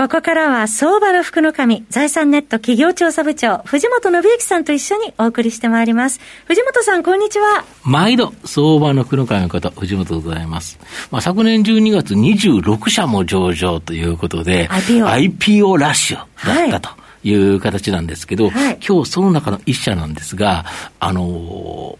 ここからは相場の福の神、財産ネット企業調査部長、藤本信之さんと一緒にお送りしてまいります。藤本さん、こんにちは。毎度、相場の福の神の方、藤本でございます。まあ、昨年12月26社も上場ということで、IPO, IPO ラッシュだったと。いう形なんですけど、はい、今日その中の一社なんですが、あの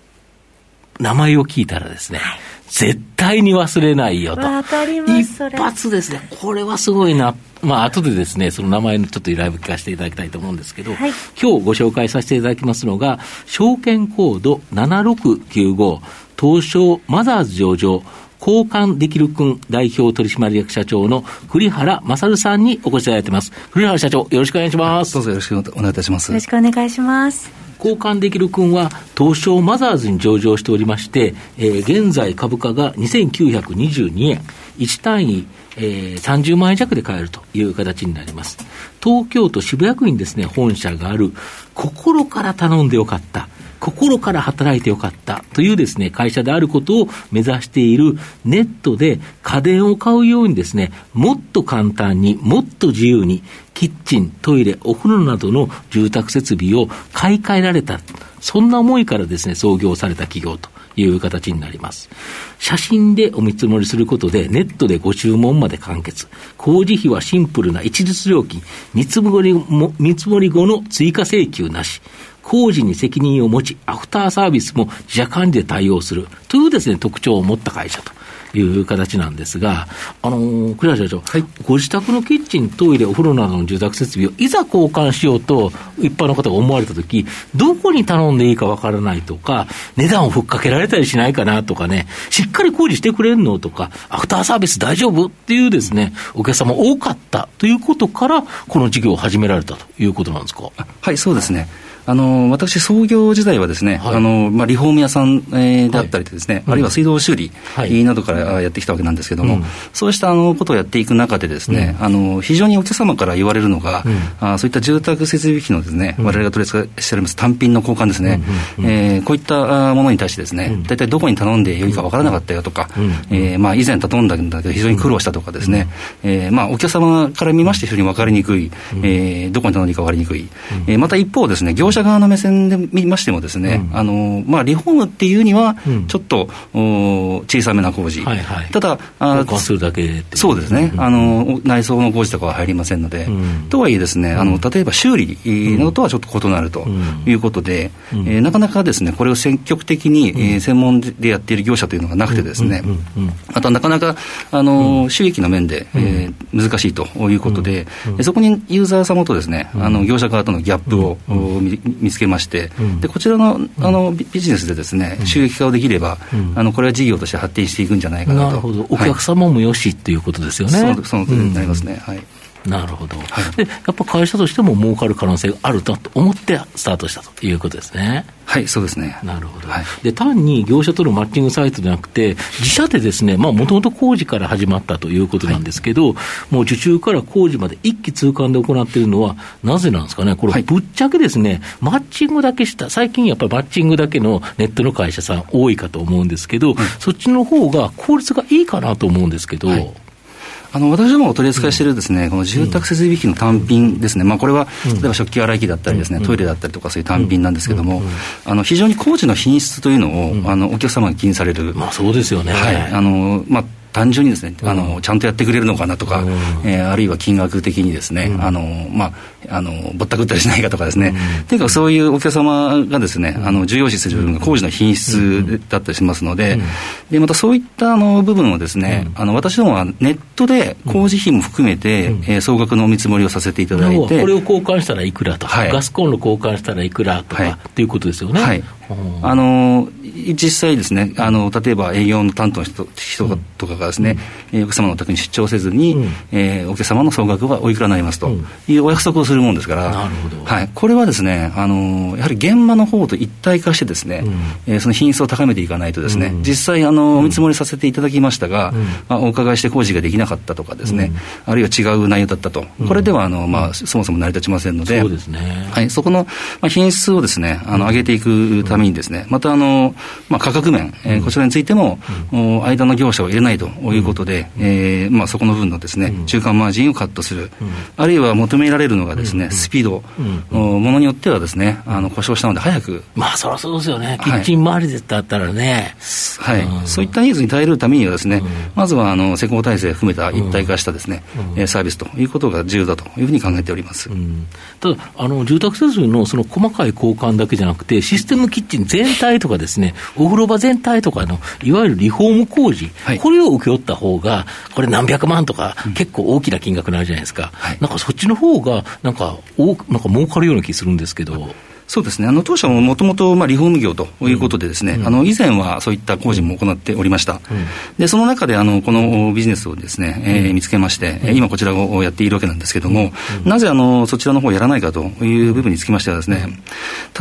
ー、名前を聞いたらですね、はい絶対に忘れないよと。わかります。一発ですね。これはすごいな。まあ、後でですね、その名前のちょっとライブ聞かせていただきたいと思うんですけど、はい、今日ご紹介させていただきますのが、証券コード7695、東証マザーズ上場、交換できる君代表取締役社長の栗原勝さんにお越しいただいてます。栗原社長、よろしくお願いします。どうぞよろしくお願いいたします。よろしくお願いします。交換できる君は東証マザーズに上場しておりまして、えー、現在株価が2922円、1単位、えー、30万円弱で買えるという形になります。東京都渋谷区にですね、本社がある、心から頼んでよかった。心から働いてよかったというですね、会社であることを目指しているネットで家電を買うようにですね、もっと簡単に、もっと自由に、キッチン、トイレ、お風呂などの住宅設備を買い替えられた。そんな思いからですね、創業された企業という形になります。写真でお見積もりすることで、ネットでご注文まで完結。工事費はシンプルな一律料金。見積もりも見積もり後の追加請求なし。工事に責任を持ち、アフターサービスも自社管理で対応するというですね、特徴を持った会社と。いう形なんですが、あのー、栗原社長、はい、ご自宅のキッチン、トイレ、お風呂などの住宅設備をいざ交換しようと、一般の方が思われたとき、どこに頼んでいいかわからないとか、値段をふっかけられたりしないかなとかね、しっかり工事してくれんのとか、アフターサービス大丈夫っていうですね、お客様多かったということから、この事業を始められたということなんですか？はい、そうですね。あの私、創業時代はですね、はい、あのまあ、リフォーム屋さん、えー、であったりですね、はい、あるいは水道修理、はい、などからやってきたわけなんですけれども、うん、そうしたあのことをやっていく中でですね、うん、あの非常にお客様から言われるのが、うん、あそういった住宅設備費のですね、われわれが取り扱いしております単品の交換ですね、うん。えー、こういったものに対してですね、大体どこに頼んでよいか分からなかったよとか、えー、まあ、以前頼んだんだけど非常に苦労したとかですね、えーまあ、お客様から見まして非常に分かりにくい、えー、どこに頼んでいいか分かりにくい、えー、また一方ですね、業者側の目線で見ましてもですね、うん、あのまあ、リフォームっていうには、ちょっと、お小さめな工事、はいはい、ただあ、するだけそうですね、あの、内装の工事とかは入りませんので、とはいえですね、あの例えば修理などとはちょっと異なるということで、うえー、なかなかですね、これを積極的に、えー、専門でやっている業者というのがなくてですね、あとはなかなかあの、収益の面で、えー、難しいということで、そこにユーザー様とですね、あの業者側とのギャップを見つけまして、でこちらのあのビジネスでですね、収益化をできれば、あのこれは事業として発展していくんじゃないかなと。なるほど。お客様もよしっていうことですよね。そのそのとになりますね。はいなるほど、はい、でやっぱ会社としても儲かる可能性があると思ってスタートしたということですね。はいそうですね。なるほど、はい、で単に業者とのマッチングサイトじゃなくて、自社でですね、もともと工事から始まったということなんですけど、はい、もう受注から工事まで一気通貫で行っているのは、なぜなんですかね、これ、ぶっちゃけですね、マッチングだけした、最近やっぱりマッチングだけのネットの会社さん、多いかと思うんですけど、そっちの方が効率がいいかなと思うんですけど。あの私どもお取り扱いしているです、ね、この住宅設備費の単品ですね、まあ、これは例えば食器洗い機だったりですね、トイレだったりとかそういう単品なんですけれども、あの非常に工事の品質というのを、あのお客様が気にされる、まあ、そうですよね、はい。あのまあ、単純にですね、あのちゃんとやってくれるのかなとか、えー、あるいは金額的にですね、あのまあ、あのぼったくったりしないかとかですね、というかそういうお客様がですね、あの重要視する部分が工事の品質だったりしますので、でまたそういったあの部分をですね、あの私どもはネットで工事費も含めて、えー、総額のお見積もりをさせていただいて、これを交換したらいくらとか、ガスコンロ交換したらいくらとか、っていうことですよね。はいあの実際ですねあの例えば営業の担当の人人とかがですね、うん、お客様のお宅に出張せずに、うん、えー、お客様の総額はおいくらになりますと。いうお約束をするもんですから、なるほど。はい、これはですねあのやはり現場の方と一体化してですね、うん、えー、その品質を高めていかないとですね、実際あのお見積もりさせていただきましたが、まあ、お伺いして工事ができなかったとかですね、あるいは違う内容だったと、これではあの、まあ、そもそも成り立ちませんので、そうですね。はい、そこの、まあ、品質をですねあの上げていくためにですね、またあの、まあ、価格面、えー、こちらについても、間の業者を入れないということで、えーまあ、そこの分のですね中間マージンをカットする、あるいは求められるのがですね、スピード、ものによってはですねあの故障したので早く。まあそりゃそうですよね。キッチン周りだったらね、はい、そういったニーズに耐えるためにはですね、まずはあの施工体制含めた一体化したですね、うサービスということが重要だというふうに考えております、ただあの住宅設備のその細かい交換だけじゃなくてシステムキッチン全体とかですねお風呂場全体とかのいわゆるリフォーム工事、はい、これを請け負った方がこれ何百万とか、結構大きな金額になるじゃないですか、はい、なんかそっちの方がなんかなんか儲かるような気するんですけど。そうですね、あの当社ももともとリフォーム業ということで、ですね、うん、あの以前はそういった工事も行っておりました、うん、でその中であのこのビジネスをですね、えー、見つけまして、うん、今、こちらをやっているわけなんですけれども、なぜあのそちらの方をやらないかという部分につきましては、ですね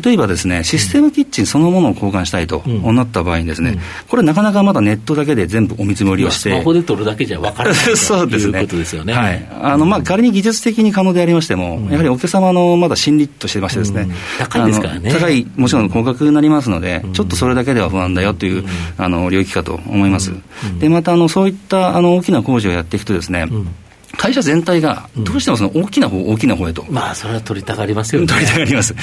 例えばですね、システムキッチンそのものを交換したいとなった場合にですね、これ、なかなかまだネットだけで全部お見積もりをして、スマホで取るだけじゃ分からない。そうですね、いうことですよね。はい。あのまあ、仮に技術的に可能でありましても、やはりお客様のまだ心理としてましてですね、高いですからね。高いもちろん高額になりますので、ちょっとそれだけでは不安だよという、あの領域かと思います。でまたあのそういったあの大きな工事をやっていくとですね、会社全体がどうしてもその大きな方、大きな方へと。まあ、それは取りたがりますよね。取りたがります。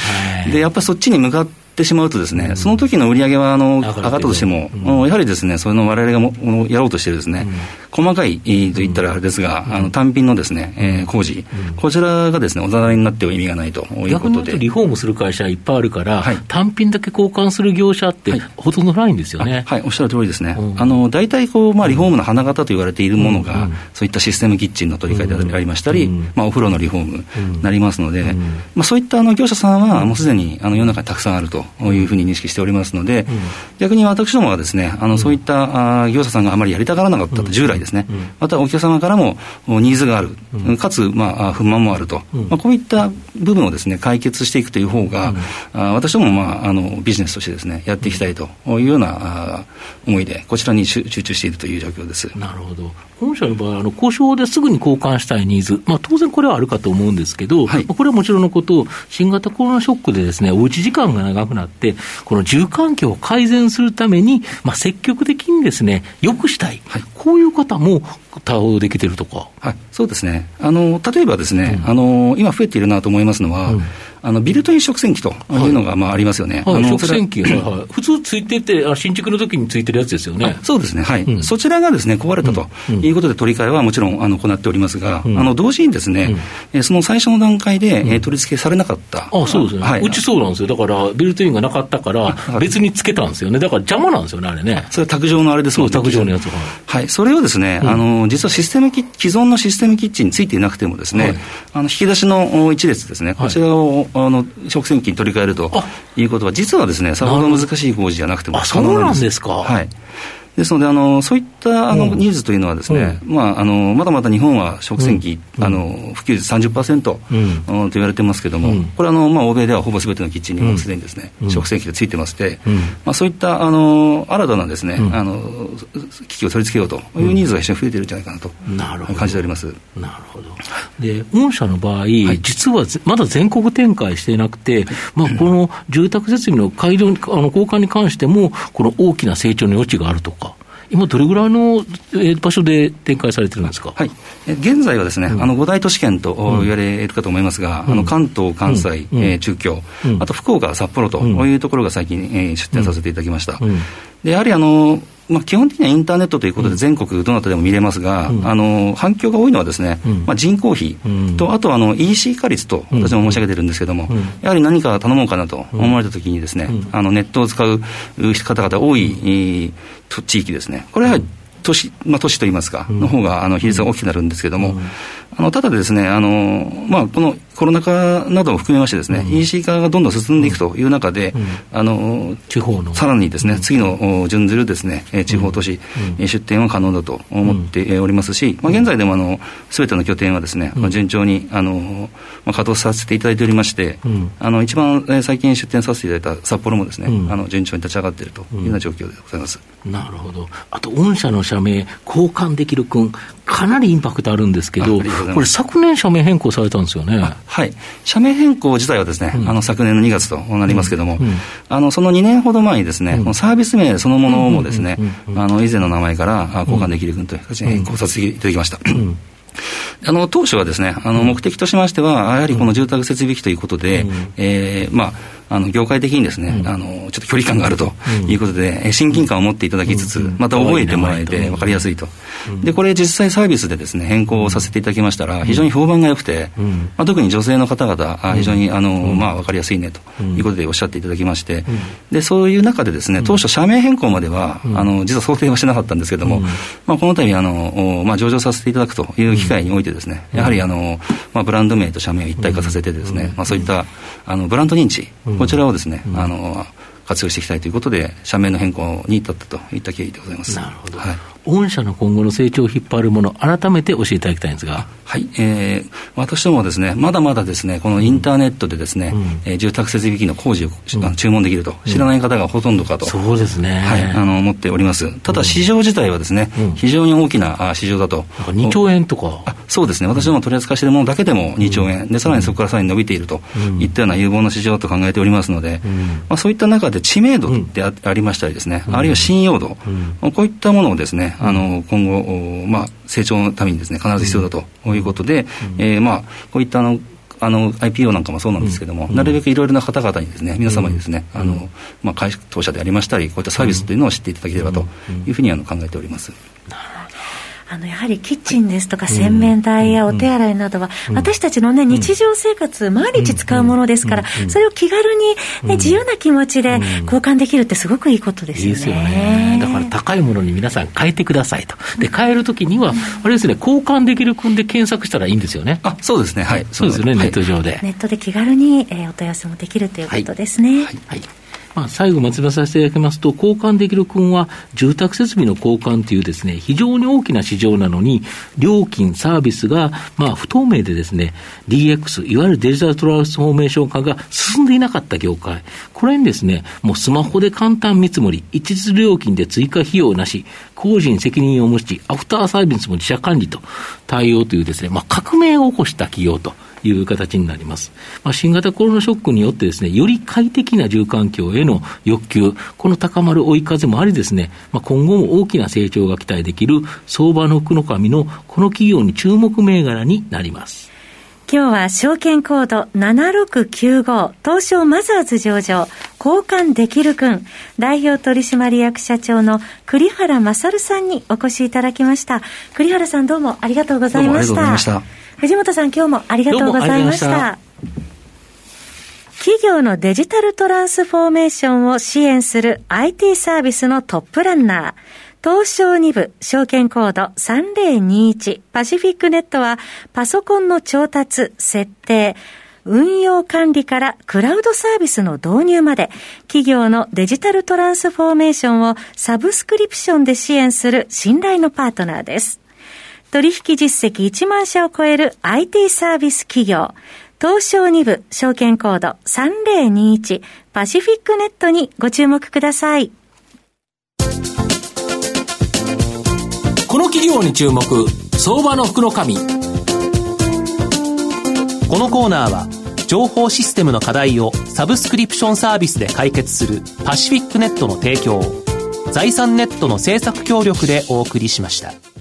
で、やっぱりそっちに向かってってしまうとですね、その時の売り上げはあの上がったとしても、やはりですね、その我々がもやろうとしているですね、細かいと言ったらあれですが、あの単品のですね、え工事、こちらがですね、おざなりになっては意味がないということで。リフォームする会社いっぱいあるから、単品だけ交換する業者ってほとんどないんですよね。はい、おっしゃる通りですね。あの大体こうまあリフォームの花形と言われているものが、そういったシステムキッチンの取り替えでありましたり、まあお風呂のリフォームなりますので、まあそういったあの業者さんはもうすでにあの世の中にたくさんあるというふうに認識しておりますので、うん、逆に私どもはですねあのそういったあ業者さんがあまりやりたがらなかったと、従来ですね、またお客様からもニーズがある、かつ、まあ、不満もあると、まあ、こういった部分をですね解決していくという方が、あ私ども、まあ、あのビジネスとしてですねやっていきたいというようなあ思いでこちらに集中しているという状況です。なるほど。本社の場合あの交渉ですぐに交換したいニーズ、まあ、当然これはあるかと思うんですけど、はい、これはもちろんのこと新型コロナショックでですねおうち時間が長くなってこの住環境を改善するために、まあ、積極的にですね、よくしたい、はい、こういう方も対応できてるとか。はい、そうですね。あの、例えばですね、うん、あの、今増えているなと思いますのは、うん。あのビルトイン食洗機というのがまあありますよね。はい、食洗機、普通ついてて、新築の時についてるやつですよね。そうですね、はい、うん、そちらがですね壊れたということで、取り替えはもちろんあの行っておりますが、うん、あの同時にですね、うん、その最初の段階で、え取り付けされなかった、あそうですね、はい、うちそうなんですよ、だからビルトインがなかったから、別につけたんですよね、だから邪魔なんですよね、あれね。それは卓上のあれですもんね。卓上のやつは。い、それをですね、あの実はシステム既存のシステムキッチンについていなくてもですね、あの引き出しの一列ですね、こちらをあの食洗洗機に取り替えるということは、実はですね、さほど難しい工事じゃなくても可能なんです。か。はいですのであの、そういったあのニーズというのはですね、うん、まあ、あのまだまだ日本は食洗機、うん、あの普及率30%、うん、と言われてますけれども、これあの、まあ、欧米ではほぼすべてのキッチンにもすでにですね、食洗機でついてまして、まあ、そういったあの新たなですね、あの機器を取り付けようというニーズが非常に増えているんじゃないかなと感じております。なるほど。で御社の場合、はい、実はまだ全国展開していなくて、まあ、この住宅設備の改良あの交換に関しても、この大きな成長の余地があるとか。今、どれぐらいの場所で展開されてるんですか、はい、現在はですね、うん、あの5大都市圏と言われるかと思いますが、うん、あの関東、関西、うん、えー、中京、あと福岡、札幌というところが最近、えー、出展させていただきました。でやはりあのまあ、基本的にはインターネットということで全国どなたでも見れますが、うん、あの反響が多いのはですね、うん、まあ、人口比と、あとあの EC 化率と私も申し上げてるんですけれども、やはり何か頼もうかなと思われたときにですね、あのネットを使う方々多い、地域ですね、これは都市、まあ、都市といいますか、の方があの比率が大きくなるんですけれども、あのただですね、あのまあ、このコロナ禍なども含めましてですね、うん、EC 化がどんどん進んでいくという中で、うん、あの地方の。さらにですね、次の準ずるですね、地方都市、出店は可能だと思っておりますし、まあ、現在でもあの全ての拠点はですね、まあ、順調にあの、まあ、稼働させていただいておりまして、あの一番最近出店させていただいた札幌もですね、あの順調に立ち上がっているというような状況でございます。なるほど。あと御社の社名交換できる君かなりインパクトあるんですけど、これ、昨年、社名変更されたんですよね。はい、社名変更自体はですね、うん、あの昨年の2月となりますけれども、うんうん、あのその2年ほど前にですね、このサービス名そのものもですね、あの以前の名前から交換できる君という形で変更させていただきました。あの当初はですね、あの目的としましては、やはりこの住宅設備費ということで、えー、まあ、あの業界的にですね、うん、あのちょっと距離感があるということで、うん、親近感を持っていただきつつ、また覚えてもらえて分かりやすいと、でこれ実際サービスでですね変更させていただきましたら非常に評判が良くて、まあ、特に女性の方々非常にあの、まあ、分かりやすいねということでおっしゃっていただきまして、でそういう中でですね当初社名変更までは、あの実は想定はしてなかったんですけれども、まあ、この度あの、まあ、上場させていただくという機会においてですねやはりあの、まあ、ブランド名と社名を一体化させてですね、まあ、そういったあのブランド認知こちらをですね、あの活用していきたいということで、社名の変更に至ったといった経緯でございます。なるほど。はい、御社の今後の成長を引っ張るもの、改めて教えていただきたいんですが。はい、えー、私どもはですね、まだまだですね、このインターネットでですね、うん、えー、住宅設備機の工事を、うん、注文できると、知らない方がほとんどかと、そうですね。はい、あの、思っております。ただ、市場自体はですね、非常に大きな市場だと。2兆円とか。そうですね、私ども取り扱いしているものだけでも2兆円、で、さらにそこからさらに伸びているといったような有望な市場と考えておりますので、まあ、そういった中で知名度でありましたりですね、あるいは信用度、こういったものをですね、あの、今後、まあ、成長のためにですね必ず必要だということで、うん、えー、まあ、こういったあのあの IPO なんかもそうなんですけれども、うん、なるべくいろいろな方々にですね皆様にですね、うん、あのまあ、会社当社でありましたりこういったサービスというのを知っていただければというふうにあの考えております。なるほどあのやはりキッチンですとか洗面台やお手洗いなどは、私たちの、ね、日常生活、毎日使うものですから、それを気軽に、ね、自由な気持ちで交換できるってすごくいいことですよね。いいですよねだから高いものに皆さん変えてくださいと。で、変えるときには、あれですね、交換できる君で検索したらいいんですよね。あ、そうですね。はい。そうですよね、ネット上で。ネットで気軽に、えー、お問い合わせもできるということですね。はい。はいまあ、最後まとめさせていただきますと、交換できる君は、住宅設備の交換というですね、非常に大きな市場なのに、料金、サービスが、まあ、不透明でですね、DX、いわゆるデジタルトランスフォーメーション化が進んでいなかった業界、これにですね、もうスマホで簡単見積もり、一律料金で追加費用なし、工事に責任を持ち、アフターサービスも自社管理と対応というですね、まあ、革命を起こした企業という形になります。まあ、新型コロナショックによってですね、より快適な住環境への欲求、この高まる追い風もありですね、まあ、今後も大きな成長が期待できる相場の福の神のこの企業に注目銘柄になります。今日は証券コード7695東証マザーズ上場交換できるくん代表取締役社長の栗原勝さんにお越しいただきました栗原さんどうもありがとうございました藤本さん今日もありがとうございました。企業のデジタルトランスフォーメーションを支援する IT サービスのトップランナー東証2部証券コード3021パシフィックネットはパソコンの調達、設定、運用管理からクラウドサービスの導入まで企業のデジタルトランスフォーメーションをサブスクリプションで支援する信頼のパートナーです。取引実績1万社を超える IT サービス企業東証2部証券コード3021パシフィックネットにご注目ください。この企業に注目相場の福の神このコーナーは情報システムの課題をサブスクリプションサービスで解決するパシフィックネットの提供財産ネットの政策協力でお送りしました。